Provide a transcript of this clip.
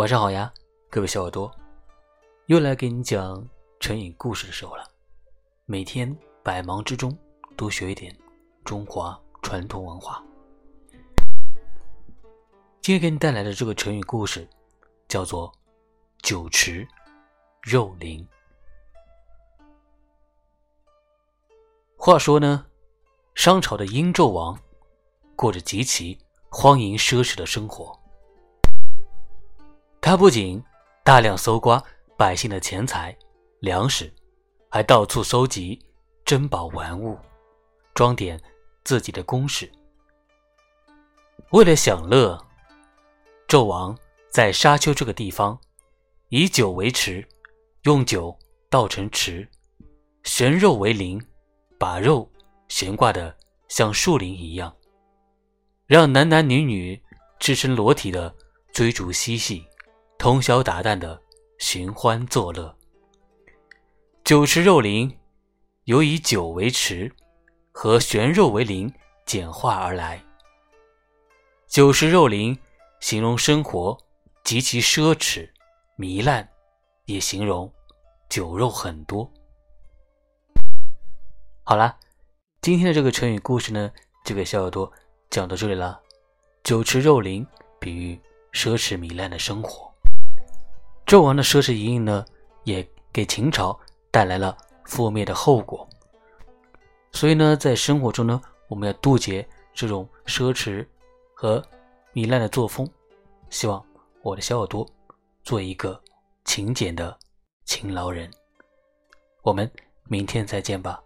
晚上好呀，各位小耳朵，又来给你讲成语故事的时候了。每天百忙之中多学一点中华传统文化。今天给你带来的这个成语故事叫做“酒池肉林”。话说呢，商朝的殷纣王过着极其荒淫奢侈的生活。他不仅大量搜刮百姓的钱财、粮食，还到处收集珍宝玩物，装点自己的宫室。为了享乐，纣王在沙丘这个地方以酒为池，用酒倒成池，悬肉为鳞，把肉悬挂的像树林一样，让男男女女赤身裸体的追逐嬉戏。通宵达旦的寻欢作乐。酒池肉林，由以酒为池和悬肉为林简化而来。酒池肉林形容生活极其奢侈糜烂，也形容酒肉很多。好了，今天的这个成语故事呢，就给小耳朵讲到这里了。酒池肉林比喻奢侈糜烂的生活。纣王的奢侈淫淫呢，也给秦朝带来了覆灭的后果。所以呢，在生活中呢，我们要杜绝这种奢侈和糜烂的作风。希望我的小耳朵做一个勤俭的勤劳人。我们明天再见吧。